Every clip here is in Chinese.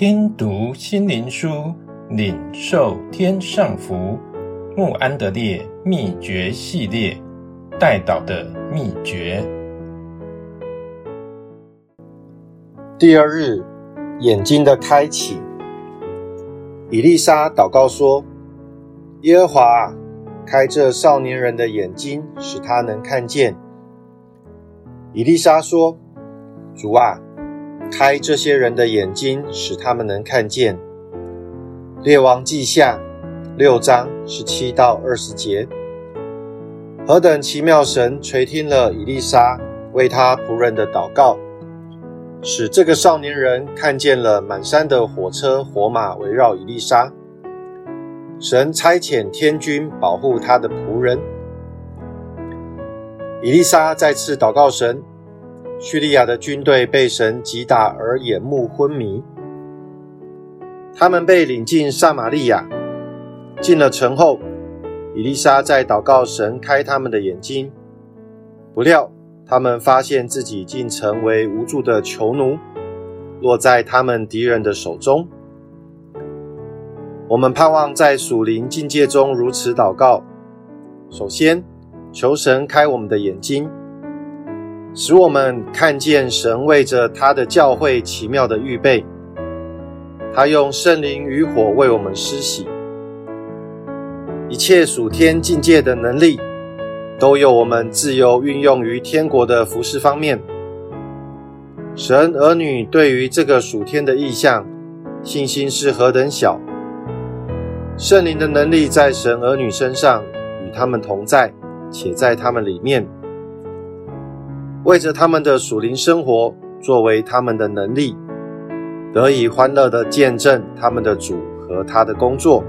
听读心灵书，领受天上福。穆安德烈秘诀系列，代祷的秘诀。第二日，眼睛的开启。以利沙祷告说：“耶和华，开这少年人的眼睛，使他能看见。”以利沙说：“主啊。”开这些人的眼睛，使他们能看见。列王记下六章十七到二十节，何等奇妙！神垂听了以利沙为他仆人的祷告，使这个少年人看见了满山的火车火马围绕以利沙。神差遣天军保护他的仆人。以利沙再次祷告神。叙利亚的军队被神击打而眼目昏迷，他们被领进撒玛利亚。进了城后，以利沙在祷告神开他们的眼睛，不料他们发现自己竟成为无助的囚奴，落在他们敌人的手中。我们盼望在属灵境界中如此祷告：首先，求神开我们的眼睛。使我们看见神为着他的教会奇妙的预备，他用圣灵与火为我们施洗，一切属天境界的能力，都由我们自由运用于天国的服事方面。神儿女对于这个属天的意象，信心是何等小！圣灵的能力在神儿女身上与他们同在，且在他们里面。为着他们的属灵生活，作为他们的能力，得以欢乐的见证他们的主和他的工作。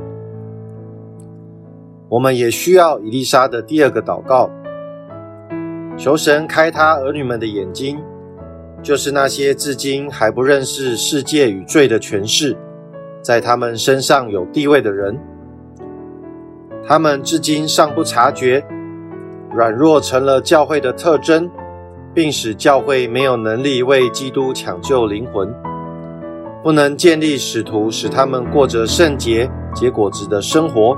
我们也需要以丽莎的第二个祷告，求神开他儿女们的眼睛，就是那些至今还不认识世界与罪的权势，在他们身上有地位的人，他们至今尚不察觉，软弱成了教会的特征。并使教会没有能力为基督抢救灵魂，不能建立使徒，使他们过着圣洁、结果子的生活。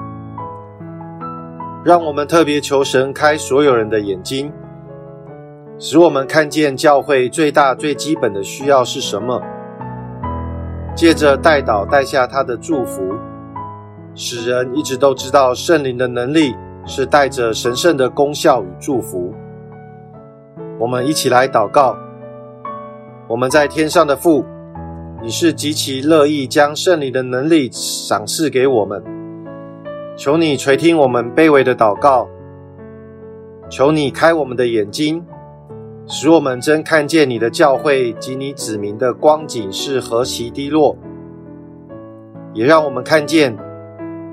让我们特别求神开所有人的眼睛，使我们看见教会最大、最基本的需要是什么。借着代祷带下他的祝福，使人一直都知道圣灵的能力是带着神圣的功效与祝福。我们一起来祷告。我们在天上的父，你是极其乐意将圣灵的能力赏赐给我们。求你垂听我们卑微的祷告，求你开我们的眼睛，使我们真看见你的教会及你指明的光景是何其低落，也让我们看见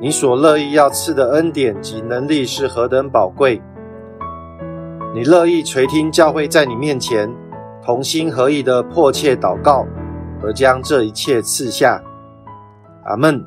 你所乐意要赐的恩典及能力是何等宝贵。你乐意垂听教会在你面前同心合意的迫切祷告，而将这一切赐下。阿门。